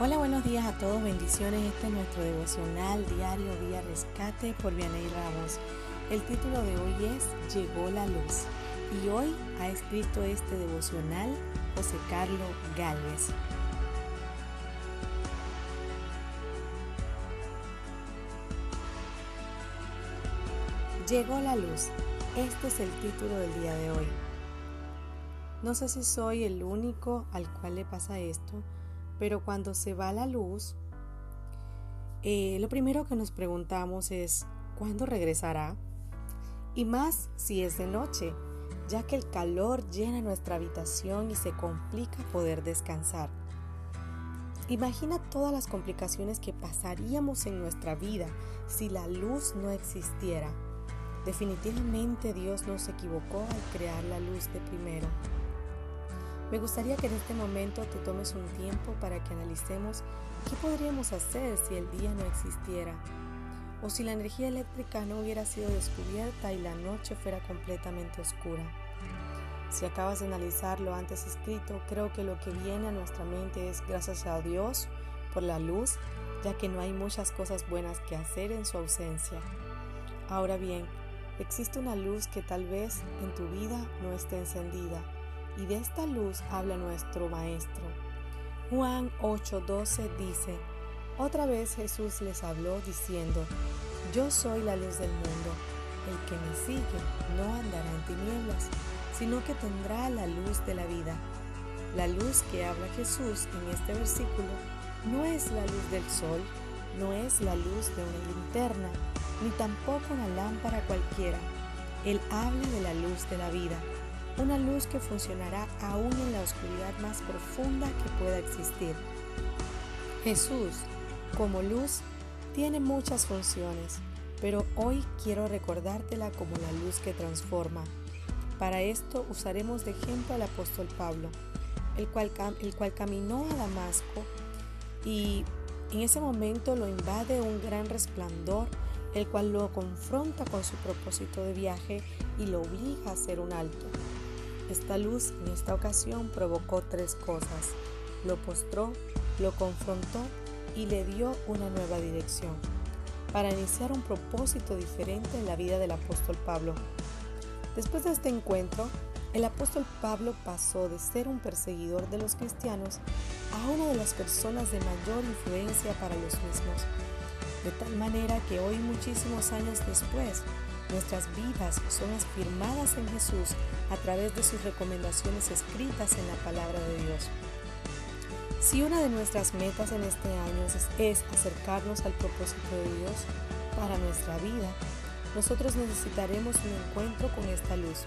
Hola, buenos días a todos, bendiciones. Este es nuestro devocional diario Vía Rescate por Vianey Ramos. El título de hoy es Llegó la luz y hoy ha escrito este devocional José Carlos Galvez. Llegó la luz. Este es el título del día de hoy. No sé si soy el único al cual le pasa esto, pero cuando se va la luz, eh, lo primero que nos preguntamos es, ¿cuándo regresará? Y más si es de noche, ya que el calor llena nuestra habitación y se complica poder descansar. Imagina todas las complicaciones que pasaríamos en nuestra vida si la luz no existiera. Definitivamente Dios no se equivocó al crear la luz de primero. Me gustaría que en este momento te tomes un tiempo para que analicemos qué podríamos hacer si el día no existiera o si la energía eléctrica no hubiera sido descubierta y la noche fuera completamente oscura. Si acabas de analizar lo antes escrito, creo que lo que viene a nuestra mente es gracias a Dios por la luz, ya que no hay muchas cosas buenas que hacer en su ausencia. Ahora bien, existe una luz que tal vez en tu vida no esté encendida y de esta luz habla nuestro Maestro. Juan 8:12 dice, otra vez Jesús les habló diciendo, yo soy la luz del mundo, el que me sigue no andará en tinieblas, sino que tendrá la luz de la vida. La luz que habla Jesús en este versículo no es la luz del sol, no es la luz de una linterna, ni tampoco una lámpara cualquiera. Él habla de la luz de la vida una luz que funcionará aún en la oscuridad más profunda que pueda existir. Jesús, como luz, tiene muchas funciones, pero hoy quiero recordártela como la luz que transforma. Para esto usaremos de ejemplo al apóstol Pablo, el cual, el cual caminó a Damasco y en ese momento lo invade un gran resplandor, el cual lo confronta con su propósito de viaje y lo obliga a hacer un alto. Esta luz en esta ocasión provocó tres cosas. Lo postró, lo confrontó y le dio una nueva dirección para iniciar un propósito diferente en la vida del apóstol Pablo. Después de este encuentro, el apóstol Pablo pasó de ser un perseguidor de los cristianos a una de las personas de mayor influencia para los mismos, de tal manera que hoy muchísimos años después Nuestras vidas son afirmadas en Jesús a través de sus recomendaciones escritas en la palabra de Dios. Si una de nuestras metas en este año es, acercarnos al propósito de Dios para nuestra vida, nosotros necesitaremos un encuentro con esta luz.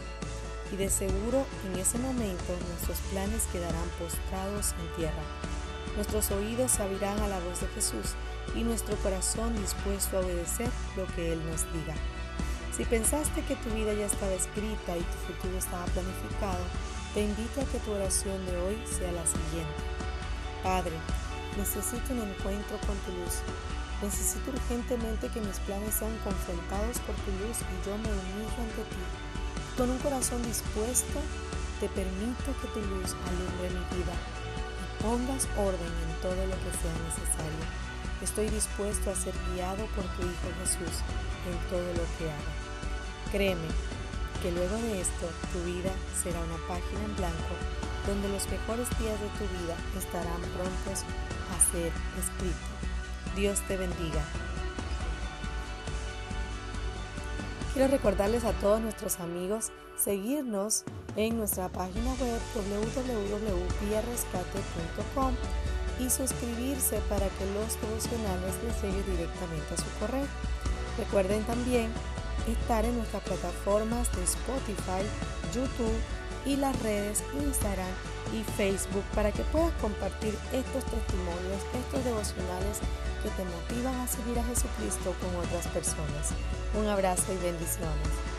Y de seguro en ese momento nuestros planes quedarán postrados en tierra. Nuestros oídos se abrirán a la voz de Jesús y nuestro corazón dispuesto a obedecer lo que Él nos diga. Si pensaste que tu vida ya estaba escrita y tu futuro estaba planificado, te invito a que tu oración de hoy sea la siguiente. Padre, necesito un encuentro con tu luz. Necesito urgentemente que mis planes sean confrontados por tu luz y yo me humillo ante ti. Con un corazón dispuesto, te permito que tu luz alumbre mi vida y pongas orden en todo lo que sea necesario. Estoy dispuesto a ser guiado por tu Hijo Jesús en todo lo que haga. Créeme que luego de esto tu vida será una página en blanco donde los mejores días de tu vida estarán prontos a ser escritos. Dios te bendiga. Quiero recordarles a todos nuestros amigos seguirnos en nuestra página web www.viarescate.com y suscribirse para que los devocionales les lleguen directamente a su correo. Recuerden también estar en nuestras plataformas de Spotify, YouTube y las redes Instagram y Facebook para que puedas compartir estos testimonios, estos devocionales que te motivan a seguir a Jesucristo con otras personas. Un abrazo y bendiciones.